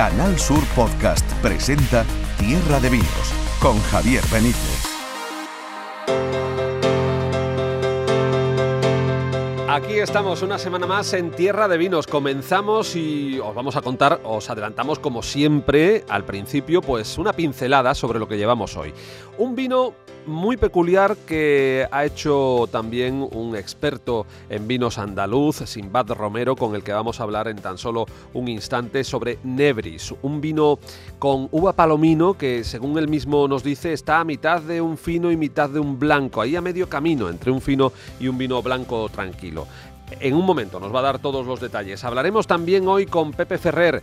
Canal Sur Podcast presenta Tierra de Vinos con Javier Benítez. Aquí estamos una semana más en Tierra de Vinos. Comenzamos y os vamos a contar, os adelantamos como siempre al principio, pues una pincelada sobre lo que llevamos hoy. Un vino muy peculiar que ha hecho también un experto en vinos andaluz, Simbad Romero, con el que vamos a hablar en tan solo un instante sobre Nebris, un vino con uva palomino que según él mismo nos dice está a mitad de un fino y mitad de un blanco, ahí a medio camino entre un fino y un vino blanco tranquilo. En un momento nos va a dar todos los detalles. Hablaremos también hoy con Pepe Ferrer,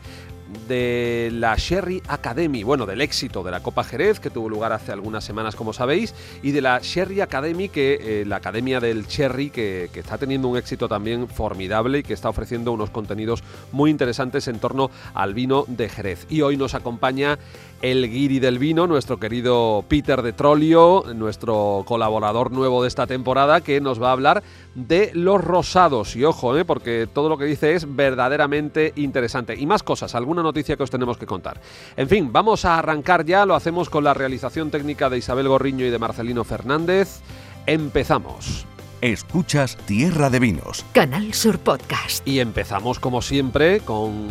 de la Sherry Academy, bueno, del éxito de la Copa Jerez, que tuvo lugar hace algunas semanas, como sabéis, y de la Sherry Academy, que eh, la Academia del Cherry, que, que, está teniendo un éxito también formidable y que está ofreciendo unos contenidos muy interesantes en torno al vino de Jerez. Y hoy nos acompaña el guiri del vino, nuestro querido Peter de Trolio, nuestro colaborador nuevo de esta temporada, que nos va a hablar de los rosados. Y ojo, ¿eh? porque todo lo que dice es verdaderamente interesante. Y más cosas, alguna noticia que os tenemos que contar. En fin, vamos a arrancar ya, lo hacemos con la realización técnica de Isabel Gorriño y de Marcelino Fernández. Empezamos. Escuchas Tierra de Vinos. Canal Sur Podcast. Y empezamos como siempre con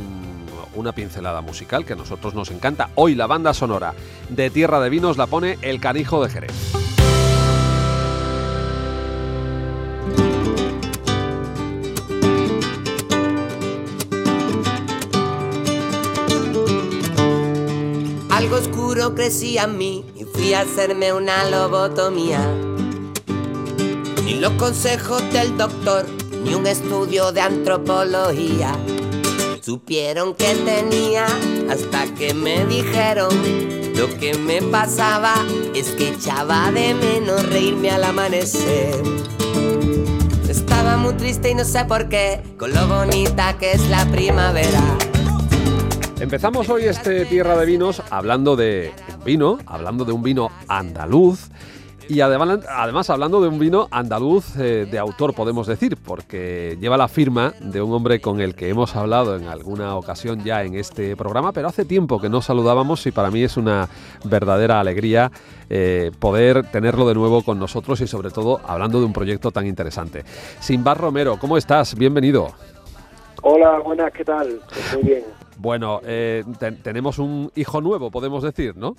una pincelada musical que a nosotros nos encanta. Hoy la banda sonora de Tierra de Vinos la pone El Canijo de Jerez. Crecía en mí y fui a hacerme una lobotomía. Ni los consejos del doctor, ni un estudio de antropología supieron que tenía hasta que me dijeron lo que me pasaba es que echaba de menos reírme al amanecer. Estaba muy triste y no sé por qué, con lo bonita que es la primavera. Empezamos hoy este Tierra de Vinos hablando de vino, hablando de un vino andaluz y además, además, hablando de un vino andaluz eh, de autor, podemos decir, porque lleva la firma de un hombre con el que hemos hablado en alguna ocasión ya en este programa, pero hace tiempo que no saludábamos y para mí es una verdadera alegría eh, poder tenerlo de nuevo con nosotros y sobre todo hablando de un proyecto tan interesante. Simbar Romero, ¿cómo estás? Bienvenido. Hola, buenas, ¿qué tal? Muy bien. Bueno, eh, tenemos un hijo nuevo, podemos decir, ¿no?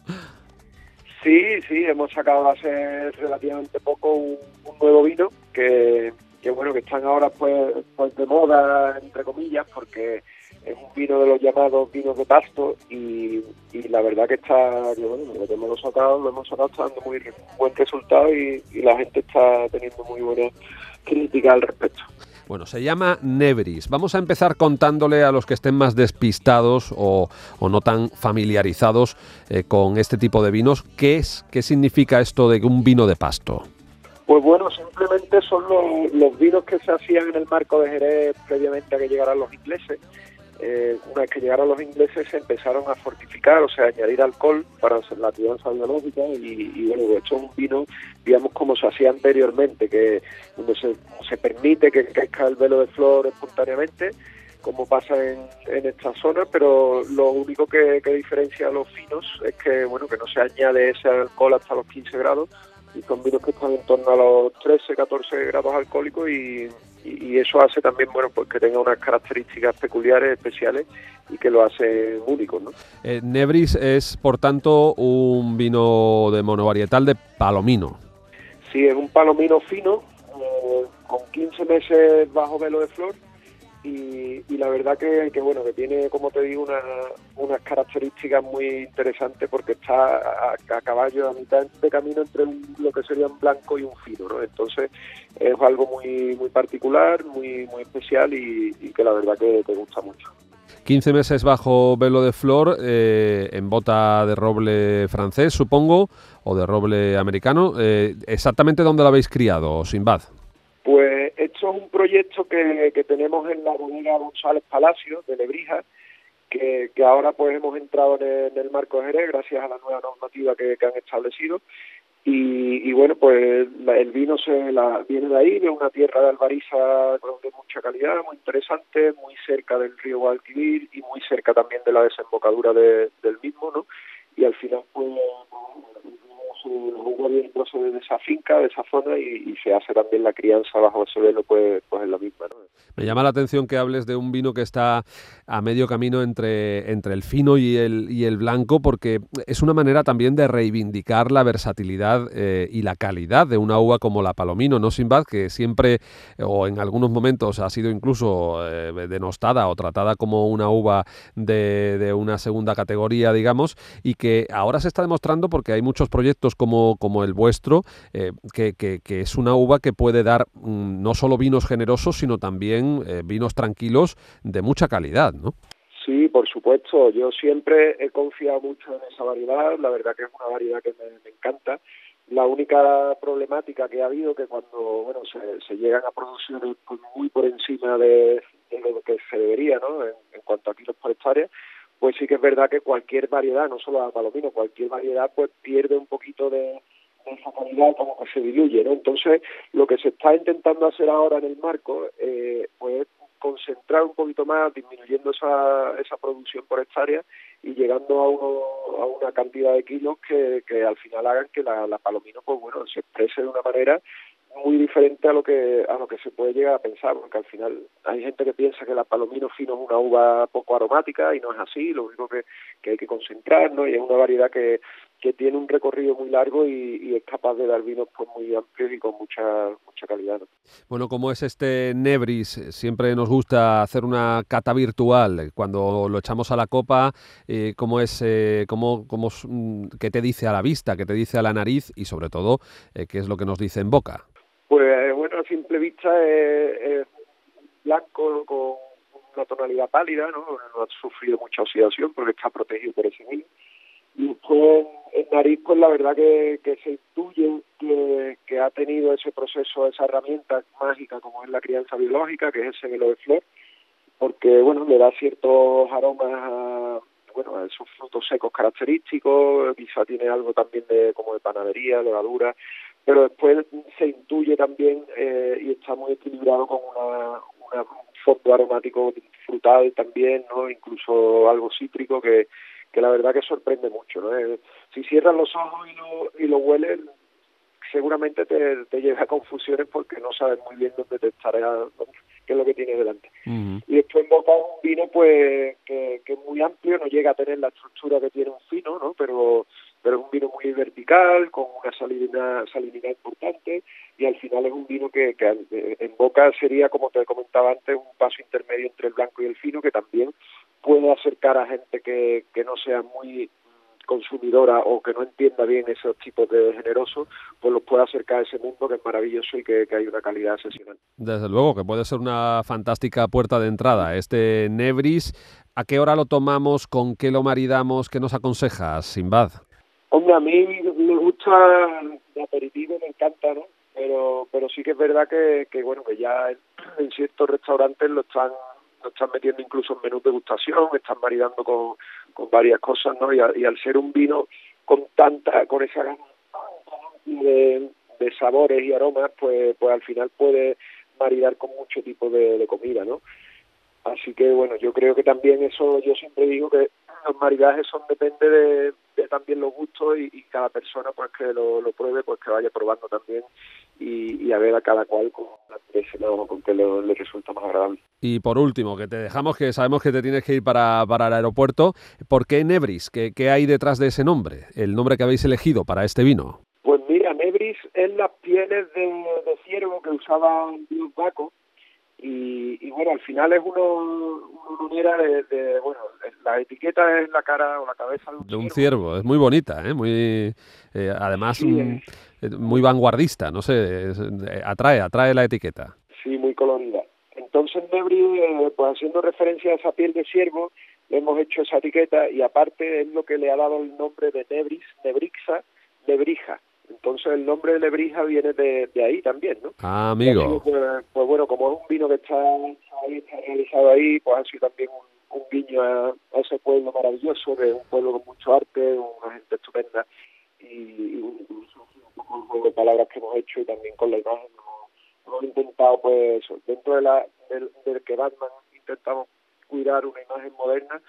Sí, sí, hemos sacado hace relativamente poco un, nuevo vino que, bueno, que están ahora pues, pues de moda, entre comillas, porque es un vino de los llamados vinos de pasto y, la verdad que está, que bueno, lo que hemos sacado, lo hemos sacado está dando muy buen resultado y, y la gente está teniendo muy buena crítica al respecto. Bueno, se llama Nebris. Vamos a empezar contándole a los que estén más despistados o, no tan familiarizados eh, con este tipo de vinos, ¿qué es, qué significa esto de un vino de pasto? Pues bueno, simplemente son los vinos que se hacían en el marco de Jerez previamente a que llegaran los ingleses eh, una vez que llegaron los ingleses se empezaron a fortificar, o sea, añadir alcohol para la crianza biológica y, bueno, de hecho un vino, digamos, como se hacía anteriormente, que donde se, permite que crezca el velo de flor espontáneamente, como pasa en, en esta zona, pero lo único que, que diferencia a los finos es que, bueno, que no se añade ese alcohol hasta los 15 grados, y son vinos que están en torno a los 13, 14 grados alcohólicos y, y, eso hace también bueno pues que tenga unas características peculiares, especiales y que lo hace único. ¿no? Eh, Nebris es, por tanto, un vino de monovarietal de palomino. Sí, es un palomino fino, eh, con 15 meses bajo velo de flor y, la verdad que, bueno que tiene como te digo una, unas características muy interesantes porque está a, caballo a mitad de camino entre lo que sería un blanco y un fino ¿no? entonces es algo muy muy particular muy muy especial y, que la verdad que te gusta mucho 15 meses bajo velo de flor, eh, en bota de roble francés, supongo, o de roble americano. Eh, ¿Exactamente dónde lo habéis criado, Sinbad? Pues un proyecto que, tenemos en la bodega González Palacio de Lebrija, que, ahora pues hemos entrado en el, marco de Jerez gracias a la nueva normativa que, han establecido Y, bueno, pues el vino se la, viene de ahí, de una tierra de albariza de mucha calidad, muy interesante, muy cerca del río Guadalquivir y muy cerca también de la desembocadura del mismo, ¿no? Y al final, pues, un bien procede de esa finca, de esa zona, y, se hace también la crianza bajo ese velo, pues, pues es la misma, ¿no? Me llama la atención que hables de un vino que está a medio camino entre, entre el fino y el, y el blanco, porque es una manera también de reivindicar la versatilidad eh, y la calidad de una uva como la Palomino, no Sinbad, que siempre o en algunos momentos ha sido incluso eh, denostada o tratada como una uva de, de, una segunda categoría, digamos, y que ahora se está demostrando porque hay muchos proyectos como, como el vuestro, eh, que, que, es una uva que puede dar mm, no solo vinos generosos, sino también eh, vinos tranquilos de mucha calidad, ¿no? Sí, por supuesto. Yo siempre he confiado mucho en esa variedad. La verdad que es una variedad que me, encanta. La única problemática que ha habido que cuando bueno se, llegan a producir pues, muy por encima de, lo que se debería, ¿no? En, cuanto a kilos por hectárea, pues sí que es verdad que cualquier variedad, no solo la palomino, cualquier variedad pues pierde un poquito de, esa calidad como que se diluye, ¿no? Entonces, lo que se está intentando hacer ahora en el marco, eh, pues concentrar un poquito más, disminuyendo esa, esa producción por hectárea y llegando a, uno, a una cantidad de kilos que, que al final hagan que la, la palomino, pues bueno, se exprese de una manera muy diferente a lo que a lo que se puede llegar a pensar porque al final hay gente que piensa que la palomino fino es una uva poco aromática y no es así lo único que, que hay que concentrarnos y es una variedad que, que tiene un recorrido muy largo y, es capaz de dar vinos pues muy amplios y con mucha mucha calidad bueno como es este Nebris siempre nos gusta hacer una cata virtual. Cuando lo echamos a la copa eh, cómo es eh, cómo, cómo mm, qué te dice a la vista qué te dice a la nariz y sobre todo eh, qué es lo que nos dice en boca pues bueno, a simple vista es, blanco con una tonalidad pálida, ¿no? Ha sufrido mucha oxidación porque está protegido por ese vino. Y después en nariz, pues la verdad que, se intuye que, que, ha tenido ese proceso, esa herramienta mágica como es la crianza biológica, que es ese velo de flor, porque bueno, le da ciertos aromas a, bueno, a esos frutos secos característicos, quizá tiene algo también de como de panadería, levadura, pero después se intuye también eh, y está muy equilibrado con una, una, un fondo aromático frutal también, ¿no? incluso algo cítrico que, que la verdad que sorprende mucho. ¿no? Eh, si cierras los ojos y lo, y lo hueles, seguramente te, te lleva a confusiones porque no sabes muy bien dónde te estará, qué es lo que tienes delante. Y después en boca un vino pues que, que es muy amplio, no llega a tener la estructura que tiene un fino, ¿no? pero pero es un vino muy vertical, con una salinidad, importante y al final es un vino que, que en boca sería, como te comentaba antes, un paso intermedio entre el blanco y el fino que también puede acercar a gente que, no sea muy consumidora o que no entienda bien esos tipos de generosos, pues los puede acercar a ese mundo que es maravilloso y que, que, hay una calidad excepcional. Desde luego, que puede ser una fantástica puerta de entrada. Este Nebris, ¿a qué hora lo tomamos? ¿Con qué lo maridamos? ¿Qué nos aconsejas, Simbad? Hombre, a mí me gusta el aperitivo, me encanta, ¿no? Pero, pero sí que es verdad que, que bueno, que ya en, ciertos restaurantes lo están lo están metiendo incluso en menús de degustación, están maridando con, con varias cosas, ¿no? Y, y al ser un vino con tanta, con esa gama de, de sabores y aromas, pues, pues al final puede maridar con mucho tipo de, de comida, ¿no? Así que bueno, yo creo que también eso, yo siempre digo que los maridajes son depende de, también los gustos y, cada persona pues que lo, pruebe, pues que vaya probando también y, a ver a cada cual con la con que le, resulta más agradable. Y por último, que te dejamos que sabemos que te tienes que ir para, para el aeropuerto, ¿por qué Nebris? ¿Qué, ¿Qué hay detrás de ese nombre? El nombre que habéis elegido para este vino. Pues mira, Nebris es las pieles de, de ciervo que usaban Dios Baco y, bueno, al final es uno, una manera de, bueno, la etiqueta es la cara o la cabeza de un, de un ciervo. es muy bonita, ¿eh? muy, eh, además eh, muy vanguardista, no sé, atrae, atrae la etiqueta. Sí, muy colorida. Entonces Nebri, pues haciendo referencia a esa piel de ciervo, hemos hecho esa etiqueta y aparte es lo que le ha dado el nombre de Nebris, Nebrixa, Nebrija entonces el nombre de Lebrija viene de, ahí también, ¿no? Ah, amigo. Pues, pues, bueno, como es un vino que está, ahí, está realizado ahí, pues ha sido también un, guiño a, ese pueblo maravilloso, de un pueblo con mucho arte, una gente estupenda y, incluso un con el juego de palabras que hemos hecho y también con la imagen. Hemos, intentado, pues, dentro de la, del, del que Batman intentamos cuidar una imagen moderna,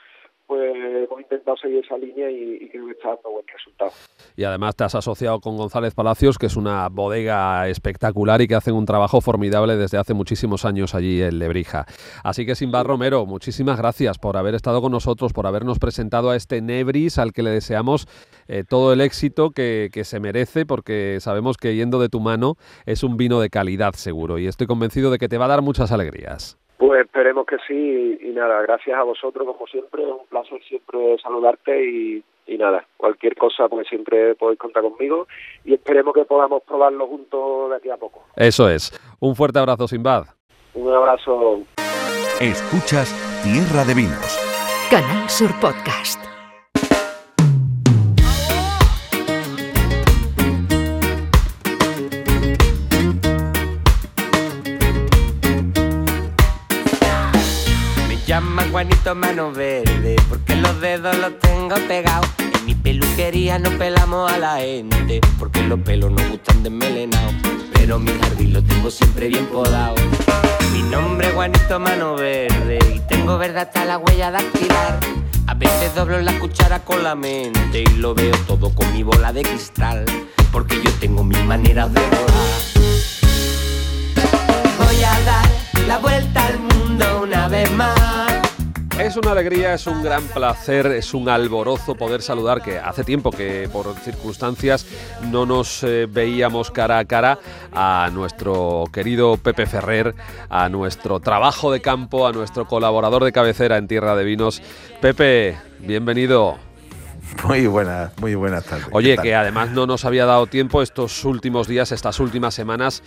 pues hemos intentado seguir esa línea y, creo que está dando buen resultado. Y además te has asociado con González Palacios, que es una bodega espectacular y que hacen un trabajo formidable desde hace muchísimos años allí en Lebrija. Así que Simba Romero, muchísimas gracias por haber estado con nosotros, por habernos presentado a este Nebris al que le deseamos eh, todo el éxito que, que se merece, porque sabemos que yendo de tu mano es un vino de calidad seguro y estoy convencido de que te va a dar muchas alegrías. Pues esperemos que sí y, nada, gracias a vosotros como siempre, es un placer siempre saludarte y, nada, cualquier cosa pues siempre podéis contar conmigo y esperemos que podamos probarlo juntos de aquí a poco. Eso es, un fuerte abrazo Sinbad. Un abrazo. Escuchas Tierra de Vinos. Canal Sur Podcast. Juanito Mano Verde porque los dedos los tengo pegados. En mi peluquería no pelamos a la gente porque los pelos no gustan desmelenados. Pero mi jardín lo tengo siempre bien podado. Mi nombre es Juanito Mano Verde y tengo verde hasta la huella de activar. A veces doblo la cuchara con la mente y lo veo todo con mi bola de cristal porque yo tengo mis maneras de volar. Voy a dar la vuelta al mundo una vez más. Es una alegría, es un gran placer, es un alborozo poder saludar que hace tiempo que por circunstancias no nos eh, veíamos cara a cara a nuestro querido Pepe Ferrer, a nuestro trabajo de campo, a nuestro colaborador de cabecera en Tierra de Vinos. Pepe, bienvenido. Muy buenas, muy buenas tardes. Oye, que además no nos había dado tiempo estos últimos días, estas últimas semanas.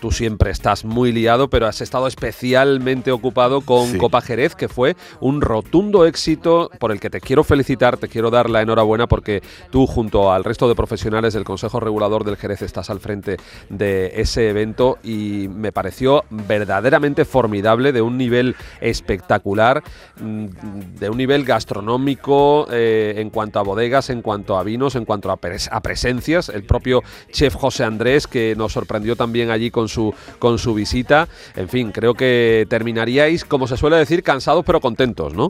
Tú siempre estás muy liado, pero has estado especialmente ocupado con Copa Jerez, que fue un rotundo éxito por el que te quiero felicitar, te quiero dar la enhorabuena porque tú junto al resto de profesionales del Consejo Regulador del Jerez estás al frente de ese evento y me pareció verdaderamente formidable, de un nivel espectacular, mm, de un nivel gastronómico eh, en cuanto a bodegas, en cuanto a vinos, en cuanto a, presencias. El propio chef José Andrés, que nos sorprendió también allí con su, con su visita. En fin, creo que terminaríais, como se suele decir, cansados pero contentos, ¿no?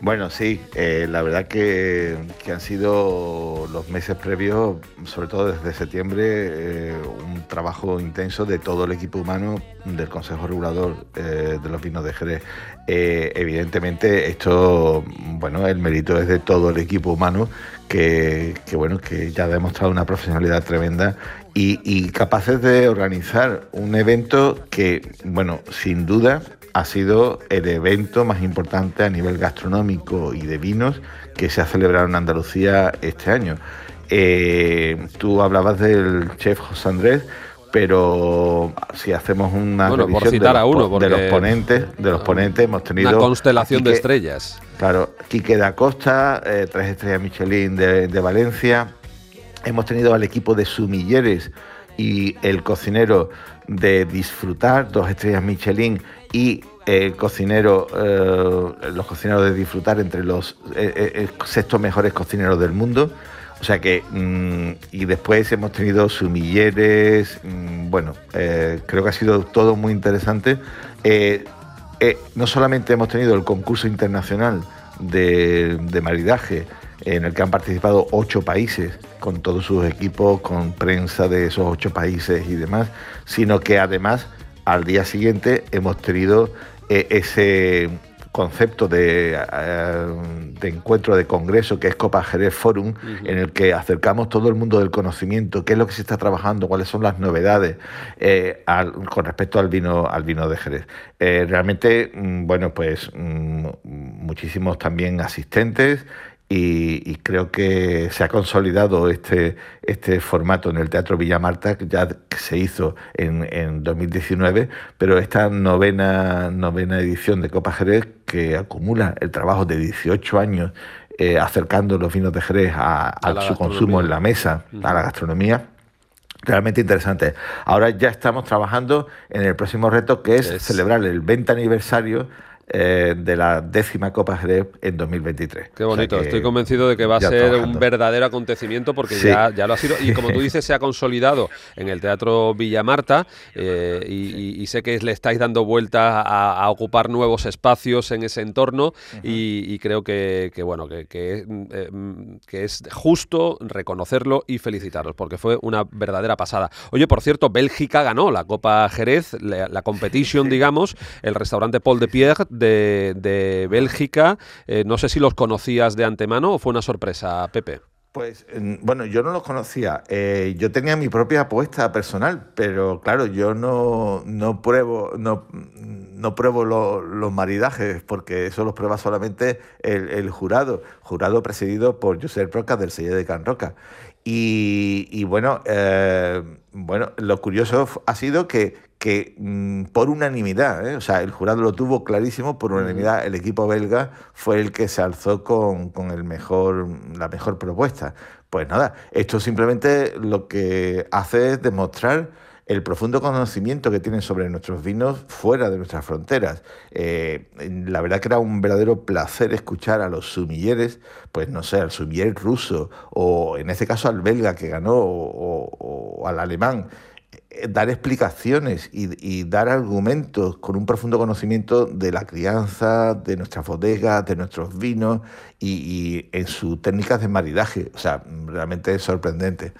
Bueno, sí, eh, la verdad que, han sido los meses previos, sobre todo desde septiembre, eh, un trabajo intenso de todo el equipo humano del Consejo Regulador eh, de los Vinos de Jerez. evidentemente, esto, bueno, el mérito es de todo el equipo humano que, bueno, que ya ha demostrado una profesionalidad tremenda y, y capaces de organizar un evento que, bueno, sin duda ha sido el evento más importante a nivel gastronómico y de vinos que se ha celebrado en Andalucía este año. Eh, tú hablabas del chef José Andrés, pero si hacemos una bueno, por citar de, a uno, de los ponentes, de los ponentes hemos tenido una constelación de estrellas. Claro, Quique da Costa, eh, tres estrellas Michelin de, de Valencia. Hemos tenido al equipo de Sumilleres y el cocinero de Disfrutar, dos estrellas Michelin y el cocinero, eh, los cocineros de disfrutar entre los eh, eh, sextos mejores cocineros del mundo. O sea que, mm, y después hemos tenido sumilleres, mm, bueno, creo que ha sido todo muy interesante. no solamente hemos tenido el concurso internacional de, de maridaje, en el que han participado ocho países, con todos sus equipos, con prensa de esos ocho países y demás, sino que además al día siguiente hemos tenido eh, ese concepto de, eh, de, encuentro de congreso que es Copa Jerez Forum, en el que acercamos todo el mundo del conocimiento, qué es lo que se está trabajando, cuáles son las novedades eh, con respecto al vino, al vino de Jerez. realmente, mm, bueno, pues mm, muchísimos también asistentes y, creo que se ha consolidado este, este formato en el Teatro Villa Marta, que ya se hizo en, en 2019, pero esta novena, novena edición de Copa Jerez, que acumula el trabajo de 18 años eh, acercando los vinos de Jerez a, su consumo en la mesa, a la gastronomía, realmente interesante. Ahora ya estamos trabajando en el próximo reto, que es, celebrar el 20 aniversario eh, de la décima Copa Jerez en 2023. Qué bonito, estoy convencido de que va a ser un verdadero acontecimiento porque ya, ya lo ha sido. Y como tú dices, se ha consolidado en el Teatro Villa Marta eh, y, sé que le estáis dando vuelta a, ocupar nuevos espacios en ese entorno y, creo que, bueno, que, que, eh, que, es justo reconocerlo y felicitaros porque fue una verdadera pasada. Oye, por cierto, Bélgica ganó la Copa Jerez, la, la competition, digamos, el restaurante Paul de Pierre de, Bélgica. Eh, no sé si los conocías de antemano o fue una sorpresa, Pepe. Pues bueno, yo no los conocía. Eh, yo tenía mi propia apuesta personal, pero claro, yo no, no pruebo, no, no pruebo los maridajes, porque eso los prueba solamente el, jurado, jurado presidido por Josep Roca del sello de Can Roca. Y, bueno, eh, bueno, lo curioso ha sido que, que mm, por unanimidad, ¿eh? o sea, el jurado lo tuvo clarísimo, por unanimidad el equipo belga fue el que se alzó con, el mejor, la mejor propuesta. Pues nada, esto simplemente lo que hace es demostrar el profundo conocimiento que tienen sobre nuestros vinos fuera de nuestras fronteras. Eh, la verdad que era un verdadero placer escuchar a los sumilleres, pues no sé, al sumiller ruso o en este caso al belga que ganó o al alemán dar explicaciones y, dar argumentos con un profundo conocimiento de la crianza, de nuestras bodegas, de nuestros vinos y, en sus técnicas de maridaje. O sea, realmente es sorprendente.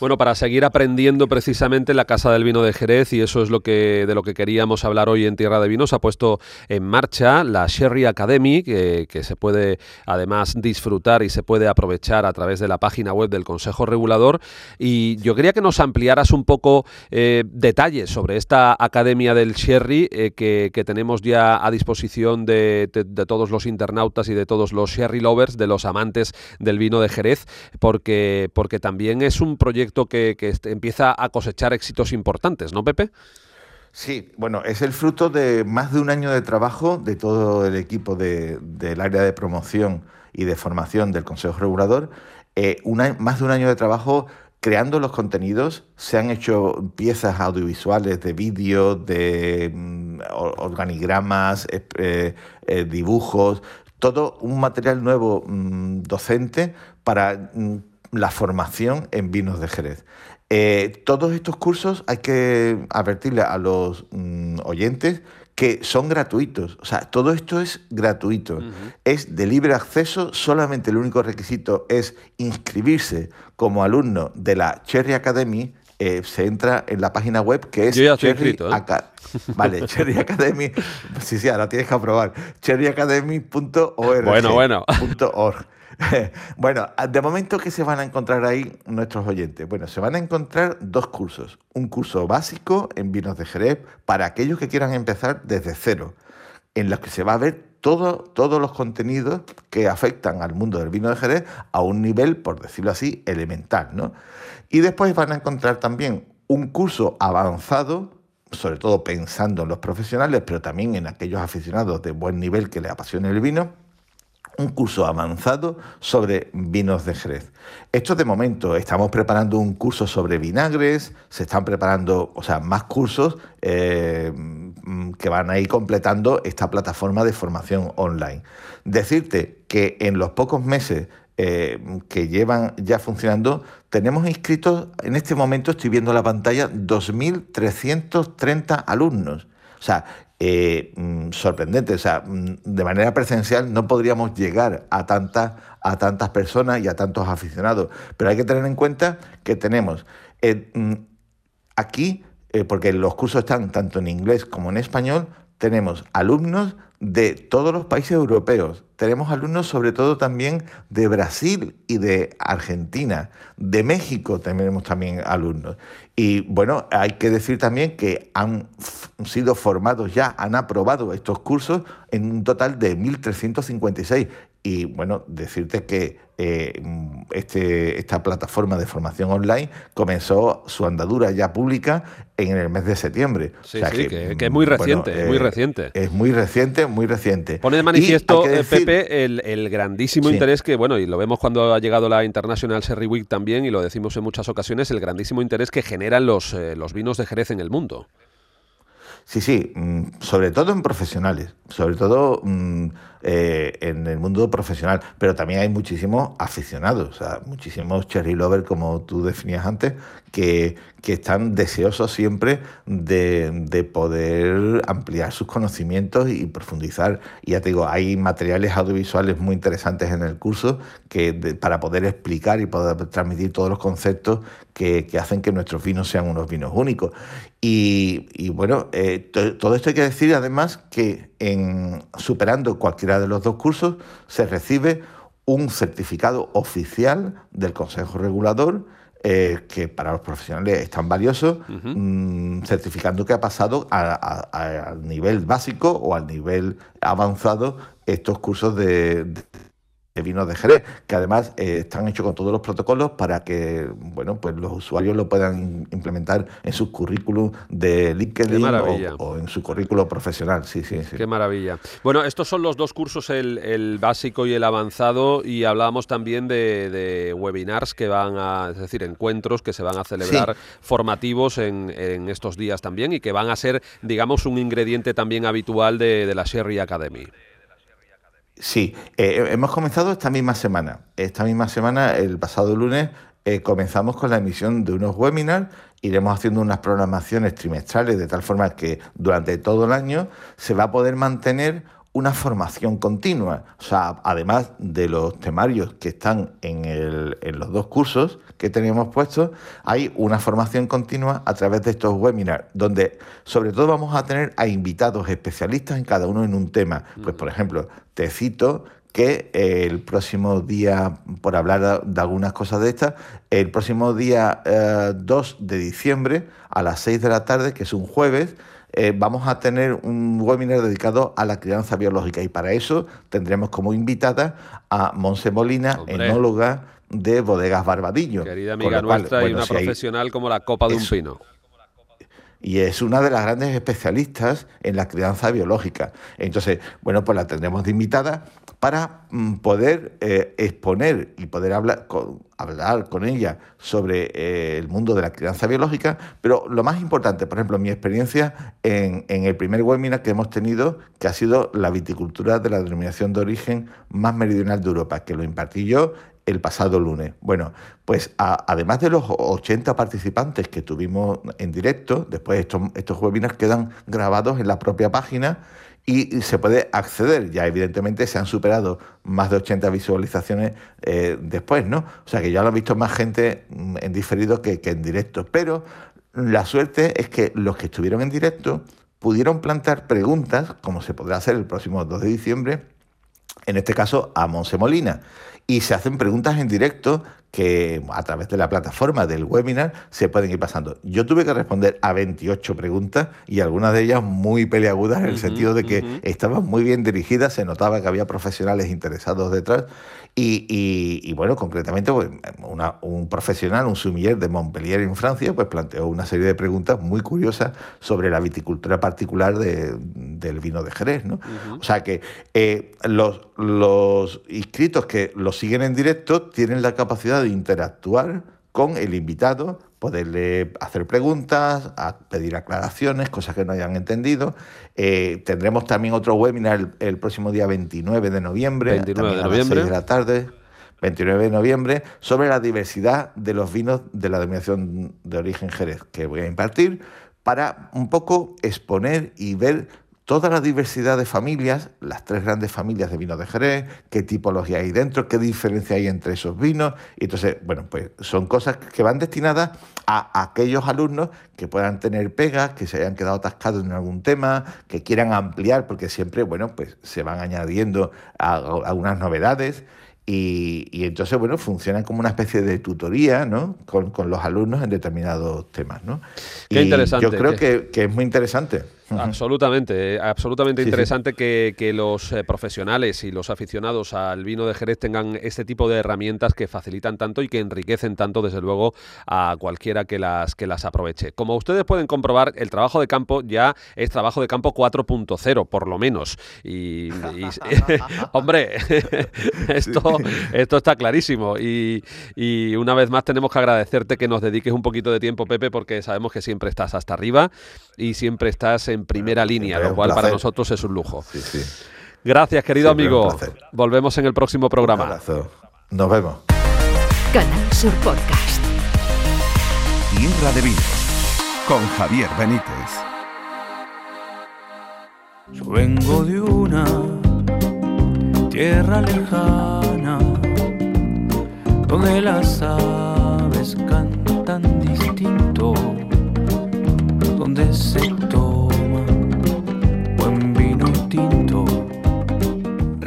Bueno, para seguir aprendiendo precisamente la Casa del Vino de Jerez, y eso es lo que, de lo que queríamos hablar hoy en Tierra de Vinos, ha puesto en marcha la Sherry Academy, que, se puede además disfrutar y se puede aprovechar a través de la página web del Consejo Regulador. Y yo quería que nos ampliaras un poco eh, detalles sobre esta Academia del Sherry eh, que, tenemos ya a disposición de, todos los internautas y de todos los Sherry lovers, de los amantes del vino de Jerez, porque, porque también es un proyecto que, este, empieza a cosechar éxitos importantes, ¿no, Pepe? Sí, bueno, es el fruto de más de un año de trabajo de todo el equipo del área de promoción y de formación del Consejo Regulador. Eh, más de un año de trabajo creando los contenidos, se han hecho piezas audiovisuales de vídeo, de mm, organigramas, eh, eh, dibujos, todo un material nuevo mm, docente para mm, la formación en vinos de Jerez. Eh, todos estos cursos hay que advertirle a los oyentes que son gratuitos. O sea, todo esto es gratuito. Es de libre acceso, solamente el único requisito es inscribirse como alumno de la Cherry Academy. Eh, se entra en la página web que es Cherry ¿eh? Vale, Cherry Academy. Sí, sí, ahora tienes que aprobar. cherryacademy.org. Bueno, bueno. bueno, de momento, ¿qué se van a encontrar ahí nuestros oyentes? Bueno, se van a encontrar dos cursos. Un curso básico en vinos de Jerez para aquellos que quieran empezar desde cero, en los que se va a ver todo, todos los contenidos que afectan al mundo del vino de Jerez a un nivel, por decirlo así, elemental. ¿no? Y después van a encontrar también un curso avanzado sobre todo pensando en los profesionales, pero también en aquellos aficionados de buen nivel que les apasione el vino, un curso avanzado sobre vinos de Jerez. Esto de momento, estamos preparando un curso sobre vinagres, se están preparando, o sea, más cursos eh, que van a ir completando esta plataforma de formación online. Decirte que en los pocos meses eh, que llevan ya funcionando, tenemos inscritos, en este momento estoy viendo la pantalla, 2.330 alumnos. Eh, mm, sorprendente. O sea, mm, de manera presencial no podríamos llegar a, a tantas personas y a tantos aficionados. Pero hay que tener en cuenta que tenemos eh, mm, aquí, eh, porque los cursos están tanto en inglés como en español, tenemos alumnos de todos los países europeos. Tenemos alumnos sobre todo también de Brasil y de Argentina. De México tenemos también alumnos. Y bueno, hay que decir también que han sido formados ya, han aprobado estos cursos en un total de 1.356. Y bueno, decirte que eh, este, esta plataforma de formación online comenzó su andadura ya pública en el mes de septiembre. Sí, sí, que, es muy reciente, muy eh, reciente. Es muy reciente, muy reciente. Pone de manifiesto, eh, Pepe, el, grandísimo interés que, bueno, y lo vemos cuando ha llegado la International Sherry Week también, y lo decimos en muchas ocasiones, el grandísimo interés que generan los, los vinos de Jerez en el mundo. Sí, sí, mm, sobre todo en profesionales, sobre todo mm, eh, en el mundo profesional, pero también hay muchísimos aficionados, o sea, muchísimos cherry lovers, como tú definías antes, que, que están deseosos siempre de, de, poder ampliar sus conocimientos y profundizar. Y ya te digo, hay materiales audiovisuales muy interesantes en el curso que para poder explicar y poder transmitir todos los conceptos que, que hacen que nuestros vinos sean unos vinos únicos. Y, y bueno, eh, todo esto hay que decir además que en superando cualquiera de los dos cursos se recibe un certificado oficial del Consejo Regulador eh, que para los profesionales es tan valioso, mm, certificando que ha pasado al nivel básico o al nivel avanzado estos cursos de de vinos de Jerez, que además eh, están hechos con todos los protocolos para que bueno, pues los usuarios lo puedan implementar en sus currículum de LinkedIn o, en su currículo profesional. Sí, sí, sí. Qué maravilla. Bueno, estos son los dos cursos, el, básico y el avanzado, y hablábamos también de, webinars que van a, es decir, encuentros que se van a celebrar formativos en, estos días también y que van a ser, digamos, un ingrediente también habitual de, de la Sherry Academy. Sí, eh, hemos comenzado esta misma semana. Esta misma semana, el pasado lunes, eh, comenzamos con la emisión de unos webinars. Iremos haciendo unas programaciones trimestrales de tal forma que durante todo el año se va a poder mantener una formación continua. O sea, además de los temarios que están en, el, en, los dos cursos que tenemos puestos, hay una formación continua a través de estos webinars, donde sobre todo vamos a tener a invitados especialistas en cada uno en un tema. Pues, por ejemplo, te cito que el próximo día, por hablar de algunas cosas de estas, el próximo día 2 eh, de diciembre a las 6 de la tarde, que es un jueves, eh, vamos a tener un webinar dedicado a la crianza biológica y para eso tendremos como invitada a Monse Molina, enóloga de Bodegas Barbadillo. Querida amiga nuestra y una profesional como la copa de un pino y es una de las grandes especialistas en la crianza biológica. Entonces, bueno, pues la tendremos de invitada para mm, poder eh, exponer y poder hablar con, hablar con ella sobre eh, el mundo de la crianza biológica, pero lo más importante, por ejemplo, mi experiencia en, en, el primer webinar que hemos tenido, que ha sido la viticultura de la denominación de origen más meridional de Europa, que lo impartí yo el pasado lunes. Bueno, pues además de los 80 participantes que tuvimos en directo, después estos, estos webinars quedan grabados en la propia página y, se puede acceder. Ya evidentemente se han superado más de 80 visualizaciones eh, después, ¿no? O sea que ya lo ha visto más gente mm, en diferido que, que en directo. Pero la suerte es que los que estuvieron en directo pudieron plantear preguntas, como se podrá hacer el próximo 2 de diciembre, en este caso a Monse Molina y se hacen preguntas en directo que a través de la plataforma del webinar se pueden ir pasando. Yo tuve que responder a 28 preguntas y algunas de ellas muy peleagudas en el sentido de que estaban muy bien dirigidas, se notaba que había profesionales interesados detrás y, bueno, concretamente pues, un profesional, un sumiller de Montpellier en Francia, pues planteó una serie de preguntas muy curiosas sobre la viticultura particular del vino de Jerez. ¿no? O sea que eh, los, los inscritos que lo siguen en directo tienen la capacidad de interactuar con el invitado, poderle hacer preguntas, a pedir aclaraciones, cosas que no hayan entendido. Eh, tendremos también otro webinar el, próximo día 29 de noviembre, 29 de noviembre. A las de la tarde. 29 de noviembre, sobre la diversidad de los vinos de la denominación de origen Jerez, que voy a impartir, para un poco exponer y ver toda la diversidad de familias, las tres grandes familias de vinos de Jerez, qué tipología hay dentro, qué diferencia hay entre esos vinos. Y entonces, bueno, pues son cosas que van destinadas a aquellos alumnos que puedan tener pegas, que se hayan quedado atascados en algún tema, que quieran ampliar, porque siempre, bueno, pues se van añadiendo algunas novedades. Y, entonces, bueno, funcionan como una especie de tutoría, ¿no? Con, los alumnos en determinados temas, ¿no? Qué interesante. Yo creo que, que es muy interesante. Absolutamente, absolutamente interesante Que, los eh, profesionales y los aficionados al vino de Jerez tengan este tipo de herramientas que facilitan tanto y que enriquecen tanto, desde luego, a cualquiera que las, que las aproveche. Como ustedes pueden comprobar, el trabajo de campo ya es trabajo de campo 4.0, por lo menos. Y, hombre, esto, esto está clarísimo. Y, y una vez más tenemos que agradecerte que nos dediques un poquito de tiempo, Pepe, porque sabemos que siempre estás hasta arriba y siempre estás en en primera línea, lo un cual para nosotros es un lujo. Sí, sí. Gracias, querido Siempre un amigo. placer. Volvemos en el próximo Un programa. abrazo. Nos vemos. Canal Sur Podcast. Tierra de Vinos con Javier Benítez. Yo vengo de una tierra lejana donde las aves cantan distinto, donde se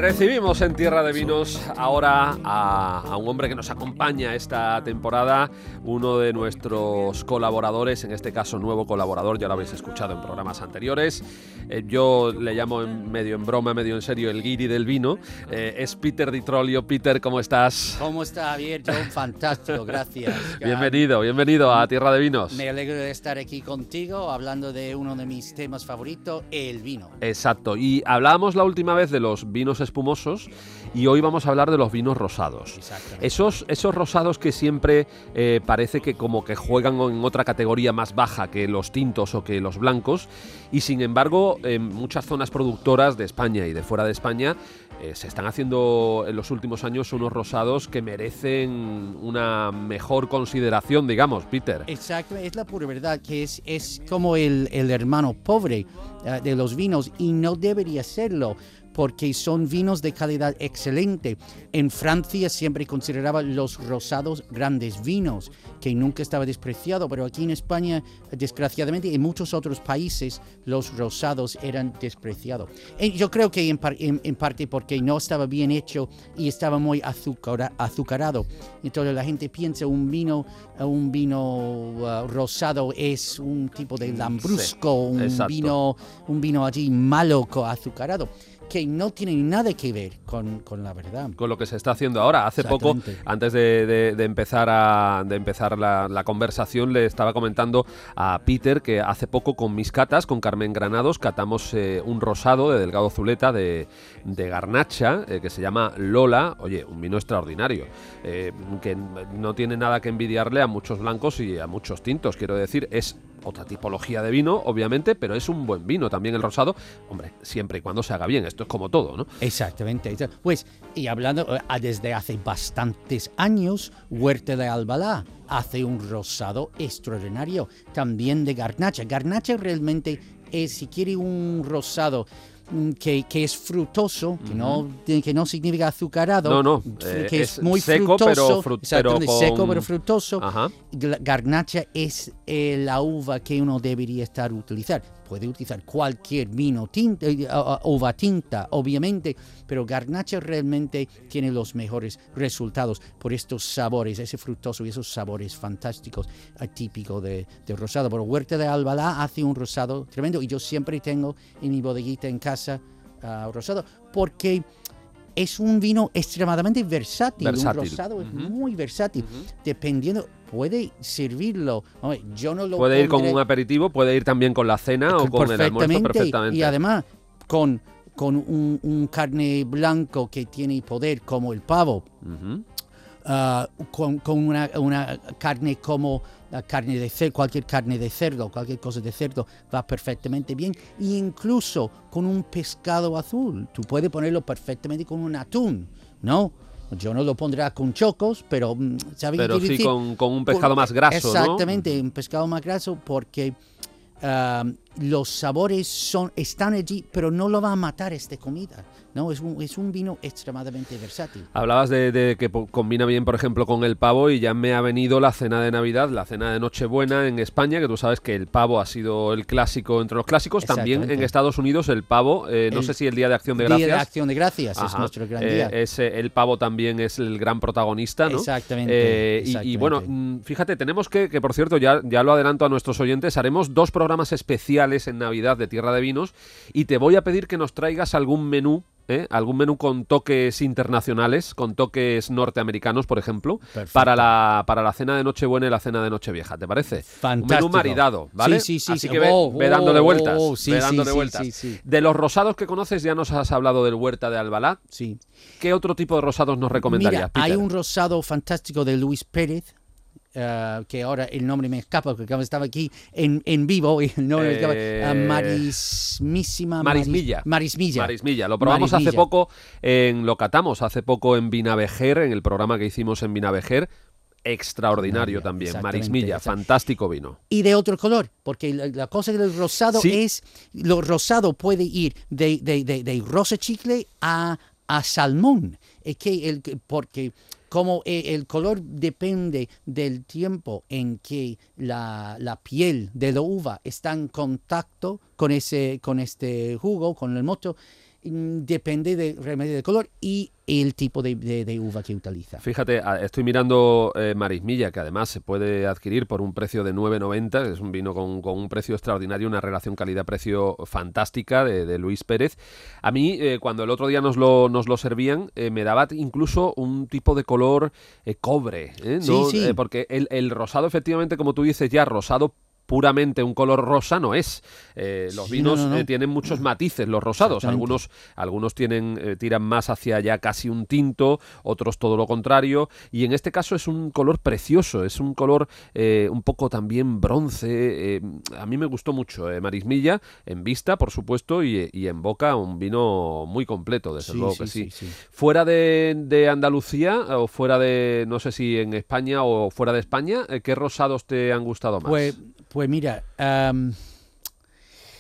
Recibimos en Tierra de Vinos ahora a, a un hombre que nos acompaña esta temporada, uno de nuestros colaboradores, en este caso nuevo colaborador, ya lo habéis escuchado en programas anteriores. Eh, yo le llamo en- medio en broma, medio en serio el guiri del vino. Eh, es Peter Di Trollio. Peter, ¿cómo estás? ¿Cómo está Javier? Yo, fantástico, gracias. Bienvenido, bienvenido a Tierra de Vinos. Me alegro de estar aquí contigo hablando de uno de mis temas favoritos, el vino. Exacto, y hablábamos la última vez de los vinos espumosos y hoy vamos a hablar de los vinos rosados. Esos, esos rosados que siempre eh, parece que como que juegan en otra categoría más baja que los tintos o que los blancos y sin embargo en muchas zonas productoras de España y de fuera de España eh, se están haciendo en los últimos años unos rosados que merecen una mejor consideración, digamos, Peter. Exacto, es la pura verdad que es, es como el, el hermano pobre eh, de los vinos y no debería serlo porque son vinos de calidad excelente. En Francia siempre consideraba los rosados grandes vinos, que nunca estaba despreciado, pero aquí en España, desgraciadamente, y en muchos otros países, los rosados eran despreciados. Y yo creo que en, par- en- en parte porque no estaba bien hecho y estaba muy azucara- azucarado. Entonces la gente piensa un vino, un vino uh, rosado es un tipo de lambrusco, un exacto. vino, un vino allí malo, azucarado, que no tiene nada que ver con, con la verdad. con lo que se está haciendo ahora. Hace poco, antes de, de- de empezar, a, de empezar la, la conversación, le estaba comentando a Peter que hace poco con mis catas, con Carmen Granados, catamos eh, un rosado de Delgado Zuleta de, de Garnacha, eh, que se llama Lola. Oye, un vino extraordinario, eh, que no tiene nada que envidiarle a muchos blancos y a muchos tintos. Quiero decir, es otra tipología de vino, obviamente, pero es un buen vino también el rosado. Hombre, siempre y cuando se haga bien. Esto es como todo, ¿no? Exactamente. exa- Pues, y hablando eh, desde hace bastantes años, Huerta de Albalá hace un rosado extraordinario, también de Garnacha. Garnacha realmente es, si quiere un rosado que, que es frutoso, que, no, que no significa azucarado, No, no, fr- eh, que es es, muy seco, pero frutoso, fru- pero seco pero frutoso. Ajá. Garnacha es eh, la uva que uno debería estar utilizar. Puede utilizar cualquier vino tinta, eh, uva tinta, obviamente, pero Garnacha realmente tiene los mejores resultados por estos sabores, ese frutoso y esos sabores fantásticos atípicos de, de rosado. Pero Huerta de Albalá hace un rosado tremendo y yo siempre tengo en mi bodeguita en casa ah, rosado porque es un vino extremadamente versátil. Versátil. Un rosado es muy versátil. Dependiendo, puede servirlo. Hombre, yo no lo Puede ir con un aperitivo, puede ir también con la cena o con el almuerzo perfectamente. Y además, con, con un, un carne blanco que tiene poder como el pavo, Ujú. Ah, con, con una, una carne como la carne de cerdo, cualquier carne de cerdo, cualquier cosa de cerdo va perfectamente bien. E incluso con un pescado azul. Tú puedes ponerlo perfectamente con un atún, ¿no? Yo no lo pondré con chocos, pero mm, ¿sabes Pero sí con, con un pescado más graso, ¿no? Exactamente, un pescado más graso porque ah, los sabores son, están allí, pero no lo va a matar esta comida. No, es un, es un vino extremadamente versátil. Hablabas de, de que combina bien, por ejemplo, con el pavo y ya me ha venido la cena de Navidad, la cena de Nochebuena en España, que tú sabes que el pavo ha sido el clásico entre los clásicos. También en. Estados Unidos el pavo, eh, no El sé si el Día de Acción de Día Gracias. de Acción de Gracias es nuestro gran eh, día. ese- el pavo también es el gran protagonista, ¿no? Exactamente, Eh, y- y, bueno, mm, fíjate, tenemos que, que por cierto, ya, ya lo adelanto a nuestros oyentes, haremos dos programas especiales en Navidad de Tierra de Vinos y te voy a pedir que nos traigas algún menú. ¿Eh? Algún menú con toques internacionales, con toques norteamericanos, por ejemplo, Perfecto. para la, para la cena de Nochebuena y la cena de Nochevieja, ¿te parece? Un menú Fantástico. maridado, ¿vale? Sí, sí, sí, Así sí. que ve, Oh, ve dándole vueltas. oh, sí, ve sí, dándole sí, vueltas. sí. De los rosados que conoces ya nos has hablado del Huerta de Albalá. Sí. ¿Qué otro tipo de rosados nos recomendarías, Mira, hay un rosado fantástico de Luis Pérez, ah, que ahora el nombre me escapa porque estaba aquí en, en vivo y el nombre me escapa, ah, Eh, Marismísima. Marismilla. Marismilla. Marismilla. Lo probamos hace poco, en, lo catamos hace poco en Vinavejer, en el programa que hicimos en Vinavejer. Extraordinario también. Marismilla, fantástico vino. y de otro color, porque la, la cosa del rosado Sí. es, lo rosado puede ir de, de, de, de rosa chicle a, a salmón, es que el, porque como e- el color depende del tiempo en que la, la piel de la uva está en contacto con, ese, con este jugo, con el mosto, depende de, realmente del color y el tipo de, de- de uva que utiliza. Fíjate, estoy mirando eh, Marismilla, que además se puede adquirir por un precio de 9,90. Es un vino con, con un precio extraordinario, una relación calidad-precio fantástica de, de Luis Pérez. A mí, eh, cuando el otro día nos lo, nos lo servían, eh, me daba incluso un tipo de color cobre. ¿eh? Sí, ¿no? sí. Eh, porque el, el rosado, efectivamente, como tú dices, ya rosado puramente un color rosa no es. Eh, los Sí, vinos no, no, no. eh, tienen muchos matices, los rosados. Algunos, algunos tienen, eh, tiran más hacia ya casi un tinto, otros todo lo contrario. Y en este caso es un color precioso, es un color eh, un poco también bronce. a mí me gustó mucho Marismilla, en vista, por supuesto, y, y en boca un vino muy completo, desde Sí, luego que sí. sí. Fuera de, de Andalucía o fuera de, no sé si en España o fuera de España, ¿qué rosados te han gustado más? Pues, pues mira, am,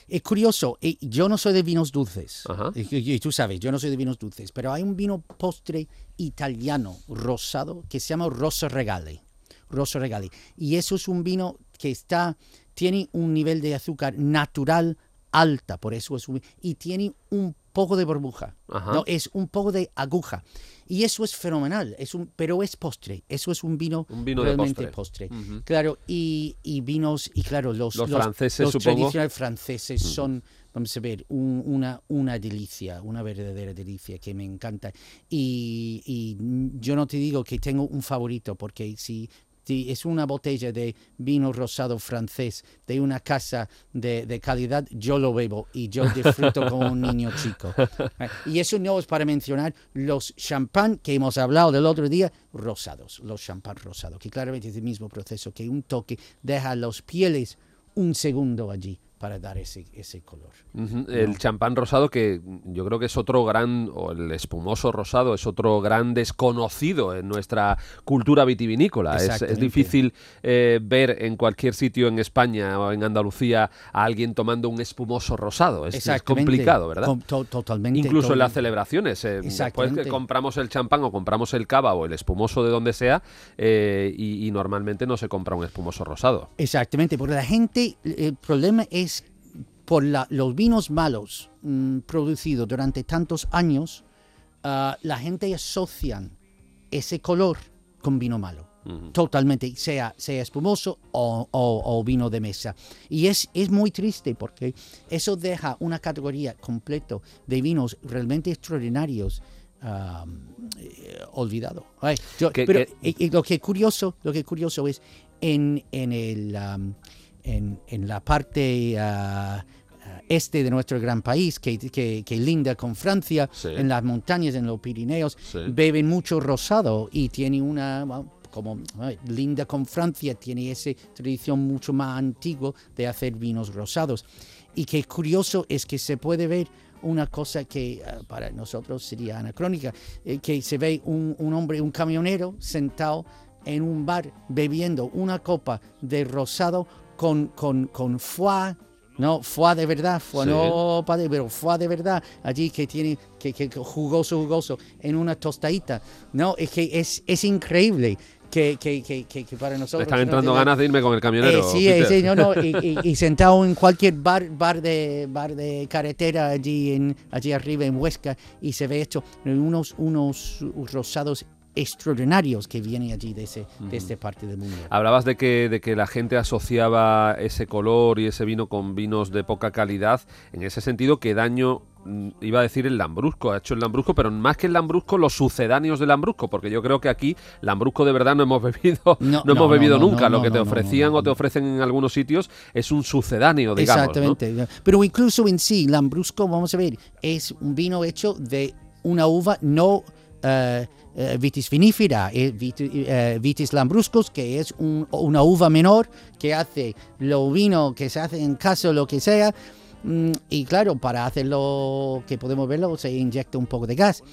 es curioso, eh, yo no soy de vinos dulces, Ajá. y, y- y tú sabes, yo no soy de vinos dulces, pero hay un vino postre italiano rosado que se llama Rosso Regale, Rosso Regale, y eso es un vino que está, tiene un nivel de azúcar natural alta, por eso es un, y tiene un poco de burbuja, Ajá. no, es un poco de aguja, y eso es fenomenal, es un, pero es postre, eso es un vino, Un vino de realmente postre. postre. Claro, y, y vinos, y claro, los, Los franceses, los supongo. tradicionales franceses son, vamos a ver, un- una, una delicia, una verdadera delicia que me encanta. Y, y yo no te digo que tengo un favorito, porque si, si es una botella de vino rosado francés de una casa de, de calidad, yo lo bebo y yo disfruto como un niño chico. Y eso no es para mencionar los champán que hemos hablado del otro día, rosados, los champán rosados, que claramente es el mismo proceso, que un toque deja los pieles un segundo allí para dar ese, ese color. El champán rosado que yo creo que es otro gran, o el espumoso rosado es otro gran desconocido en nuestra cultura vitivinícola. Es, es difícil eh, ver en cualquier sitio en España o en Andalucía a alguien tomando un espumoso rosado. Es, complicado, ¿verdad? Com- to- totalmente. Incluso en las celebraciones. eh, después que compramos el champán o compramos el cava o el espumoso de donde sea eh, y, y normalmente no se compra un espumoso rosado. Exactamente, porque la gente, el problema es por la- los vinos malos mm, producidos durante tantos años, ah, la gente asocia ese color con vino malo. Totalmente, sea, sea espumoso o, o- o vino de mesa. Y es, es muy triste porque eso deja una categoría completa de vinos realmente extraordinarios eh, olvidado. Ay, yo- Que- pero lo que curioso, lo que curioso es en, en el en, en la parte ah, este de nuestro gran país que, que, que linda con Francia, Sí. en las montañas, en los Pirineos, Sí. beben mucho rosado y tiene una como linda con Francia tiene esa tradición mucho más antigua de hacer vinos rosados y que curioso es que se puede ver una cosa que ah, para nosotros sería anacrónica, eh, que se ve un, un hombre, un camionero sentado en un bar bebiendo una copa de rosado con, con, con foie, no, foie de verdad, foie Sí. no, padre, pero foie de verdad, allí que tiene, que, que jugoso, jugoso, en una tostadita, no, es que es, es increíble que, que, que, que, para nosotros... están no entrando tenga- ganas de irme con el camionero. eh, sí, eh, sí, no, no, y, y- y sentado en cualquier bar, bar de bar de carretera allí en allí arriba en Huesca y se ve esto, unos unos rosados extraordinarios que vienen allí de ese de esta parte del mundo. Hablabas de que, de que la gente asociaba ese color y ese vino con vinos de poca calidad. En ese sentido, ¿qué daño mm, iba a decir el Lambrusco? Ha hecho el Lambrusco, pero más que el Lambrusco, los sucedáneos del Lambrusco, porque yo creo que aquí Lambrusco de verdad no hemos bebido, no, No, hemos bebido no, nunca. Lo que te ofrecían o te ofrecen en algunos sitios es un sucedáneo, digamos. Exactamente. Pero incluso en sí, Lambrusco, vamos a ver, es un vino hecho de una uva no eh, eh, Vitis vinifera, eh, eh, Vitis lambruscus, que es un- una uva menor que hace lo vino que se hace en casa lo que sea. Mm, y claro, para hacerlo que podemos verlo, se inyecta un poco de gas.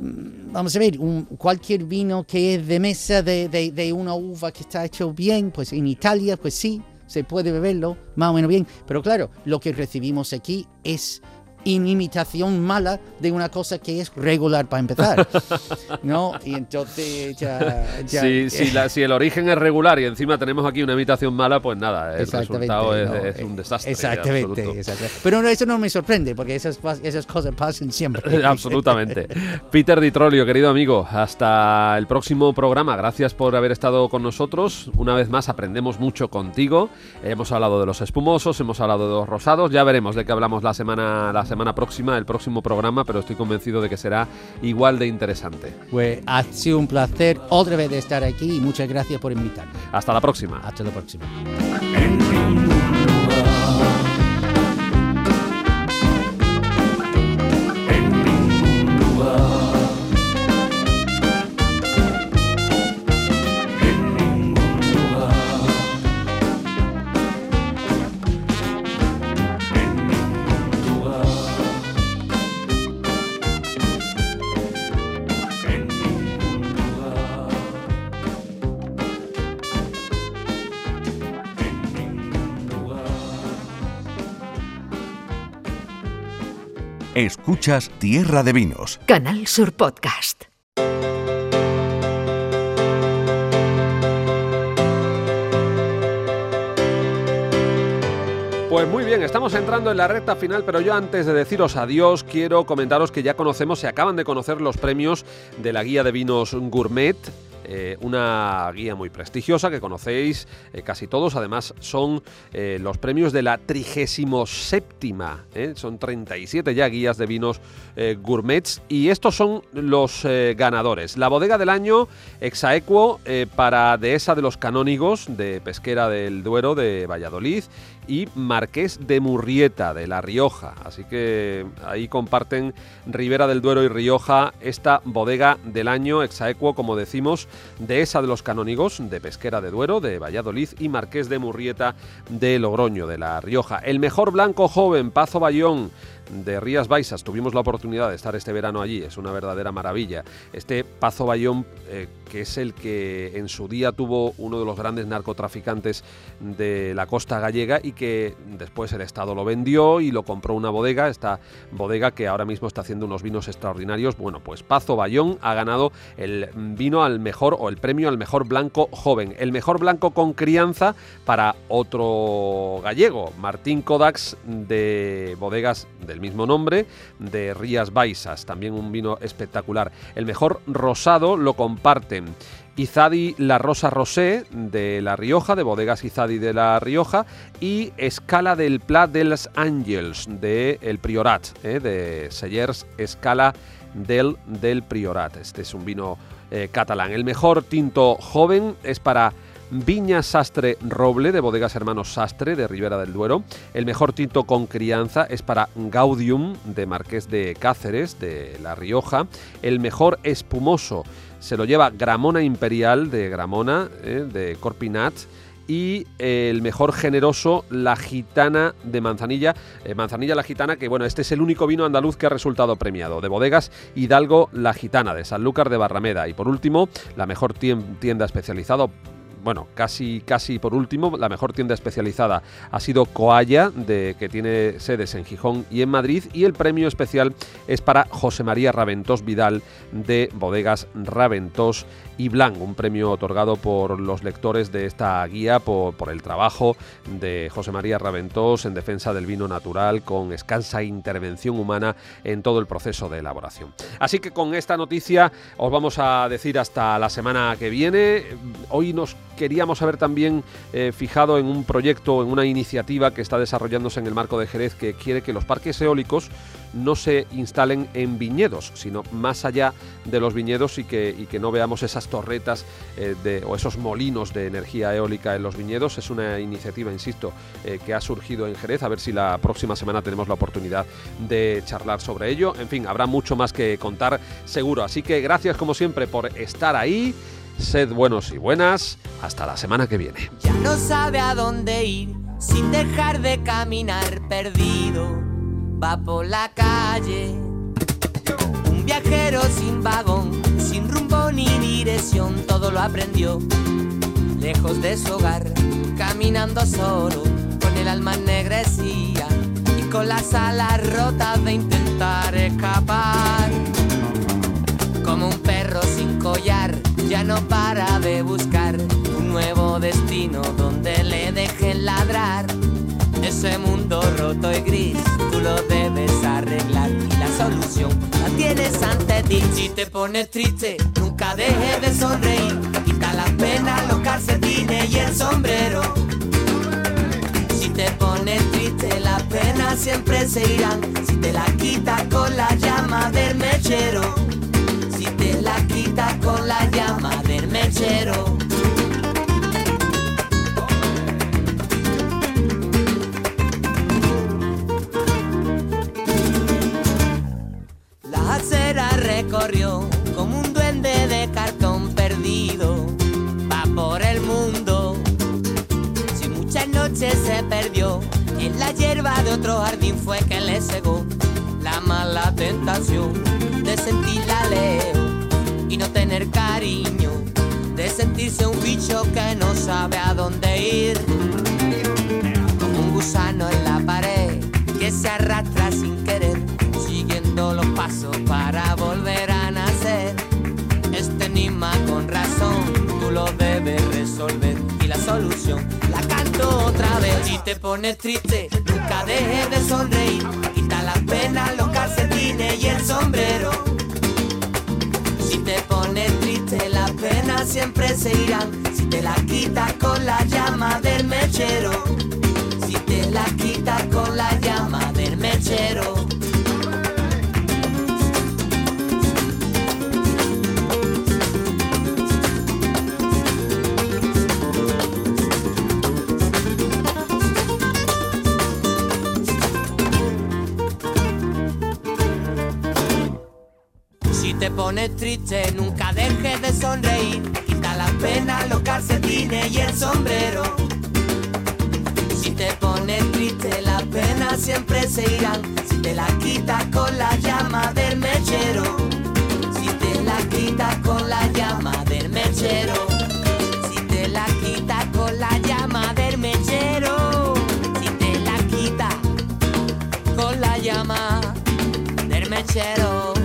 Mm, Vamos a ver, cualquier vino que es de mesa de, de- de una uva que está hecho bien, pues en Italia, pues sí, se puede beberlo más o menos bien. Pero claro, lo que recibimos aquí es imitación mala de una cosa que es regular para empezar. ¿No? Y entonces ya... ya- Si, si la- si el origen es regular y encima tenemos aquí una imitación mala, pues nada, el resultado es, no, es eh, un desastre. Exactamente, exactamente. Pero no, eso no me sorprende, porque esas, esas cosas pasan siempre. Absolutamente. Peter Di Trollio, querido amigo, hasta el próximo programa. Gracias por haber estado con nosotros. Una vez más aprendemos mucho contigo. Hemos hablado de los espumosos, hemos hablado de los rosados. Ya veremos de qué hablamos la semana, la semana próxima, el próximo programa, pero estoy convencido de que será igual de interesante. Pues ha sido un placer otra vez de estar aquí y muchas gracias por invitarme. Hasta la próxima. Hasta la próxima. Escuchas Tierra de Vinos. Canal Sur Podcast. Pues muy bien, estamos entrando en la recta final, pero yo antes de deciros adiós quiero comentaros que ya conocemos, se acaban de conocer los premios de la guía de vinos gourmet. Eh, una guía muy prestigiosa que conocéis eh, casi todos, además son eh, los premios de la 37 ¿eh? son 37 ya guías de vinos gourmets y estos son los ganadores. La bodega del año Exaequo para Dehesa de los Canónigos de Pesquera del Duero de Valladolid y Marqués de Murrieta de La Rioja. Así que ahí comparten Ribera del Duero y Rioja esta bodega del año Exaequo, como decimos, Dehesa de los Canónigos de Pesquera de Duero de Valladolid y Marqués de Murrieta de Logroño de La Rioja. El mejor blanco joven, Pazo Bayón de Rías Baixas. Tuvimos la oportunidad de estar este verano allí, es una verdadera maravilla. Este Pazo Bayón, eh, que es el que en su día tuvo uno de los grandes narcotraficantes de la costa gallega y que después el Estado lo vendió y lo compró una bodega, esta bodega que ahora mismo está haciendo unos vinos extraordinarios. Bueno, pues Pazo Bayón ha ganado el vino al mejor o el premio al mejor blanco joven, el mejor blanco con crianza para otro gallego, Martín Kodax de bodegas del mismo nombre, de Rías Baixas, también un vino espectacular. El mejor rosado lo comparten Izadi La Rosa Rosé de La Rioja, de Bodegas Izadi de La Rioja, y Escala del Pla dels Àngels de El Priorat, eh, de Sellers Escala del, del Priorat. Este es un vino eh, catalán. El mejor tinto joven es para Viña Sastre Roble de Bodegas Hermanos Sastre de Ribera del Duero. El mejor tinto con crianza es para Gaudium de Marqués de Cáceres de La Rioja. El mejor espumoso se lo lleva Gramona Imperial de Gramona eh, de Corpinat y el mejor generoso, la gitana de Manzanilla. Eh, Manzanilla la gitana, que bueno, este es el único vino andaluz que ha resultado premiado. De bodegas Hidalgo la gitana, de Sanlúcar de Barrameda. Y por último, la mejor tien- tienda especializada. Bueno, casi, casi por último, la mejor tienda especializada ha sido Coalla, de, que tiene sedes en Gijón y en Madrid, y el premio especial es para José María Raventós Vidal de Bodegas Raventós y Blanc, un premio otorgado por los lectores de esta guía por, por el trabajo de José María Raventós en defensa del vino natural con escasa intervención humana en todo el proceso de elaboración. Así que con esta noticia os vamos a decir hasta la semana que viene. hoy nos queríamos haber también eh, fijado en un proyecto, en una iniciativa que está desarrollándose en el marco de Jerez que quiere que los parques eólicos no se instalen en viñedos, sino más allá de los viñedos y que, no veamos esas torretas eh, o esos molinos de energía eólica en los viñedos. Es una iniciativa, insisto, eh, que ha surgido en Jerez. A ver si la próxima semana tenemos la oportunidad de charlar sobre ello. En fin, habrá mucho más que contar seguro. Así que gracias como siempre por estar ahí. Sed buenos y buenas. Hasta la semana que viene. Ya no sabe a dónde ir sin dejar de caminar perdido. Va por la calle. Un viajero sin vagón, sin rumbo ni dirección, todo lo aprendió. Lejos de su hogar, caminando solo, con el alma ennegrecida y con las alas rotas de intentar escapar. Como un perro sin collar, ya no para de buscar un nuevo destino donde le dejen ladrar. Ese mundo roto y gris, tú lo debes arreglar y la solución la tienes ante ti. Si te pones triste, nunca dejes de sonreír. Quita las penas, los calcetines y el sombrero. Si te pones triste, las penas siempre se irán. Si te la quitas con la llama del mechero. Quitas con la llama del mechero. La acera recorrió como un duende de cartón perdido. Va por el mundo. Si muchas noches se perdió, en la hierba de otro jardín fue que le cegó la mala tentación de sentir la leo y no tener cariño, de sentirse un bicho que no sabe a dónde ir. Como un gusano en la pared que se arrastra sin querer, siguiendo los pasos para volver a nacer. Este enigma con razón tú lo debes resolver y la solución la canto otra vez. Si te pones triste, nunca dejes de sonreír. Quita las penas, los calcetines y el sombrero. Siempre se irán. Si te la quitas con la llama del mechero. Si te la quitas con la llama del mechero. Te pones triste, nunca dejes de sonreír. Quita las penas, los calcetines y el sombrero. Si te pones triste, las penas siempre se irán. Si te la quitas con la llama del mechero. Si te la quitas con la llama del mechero. Si te la quitas con la llama del mechero. Si te la quitas con la llama del mechero.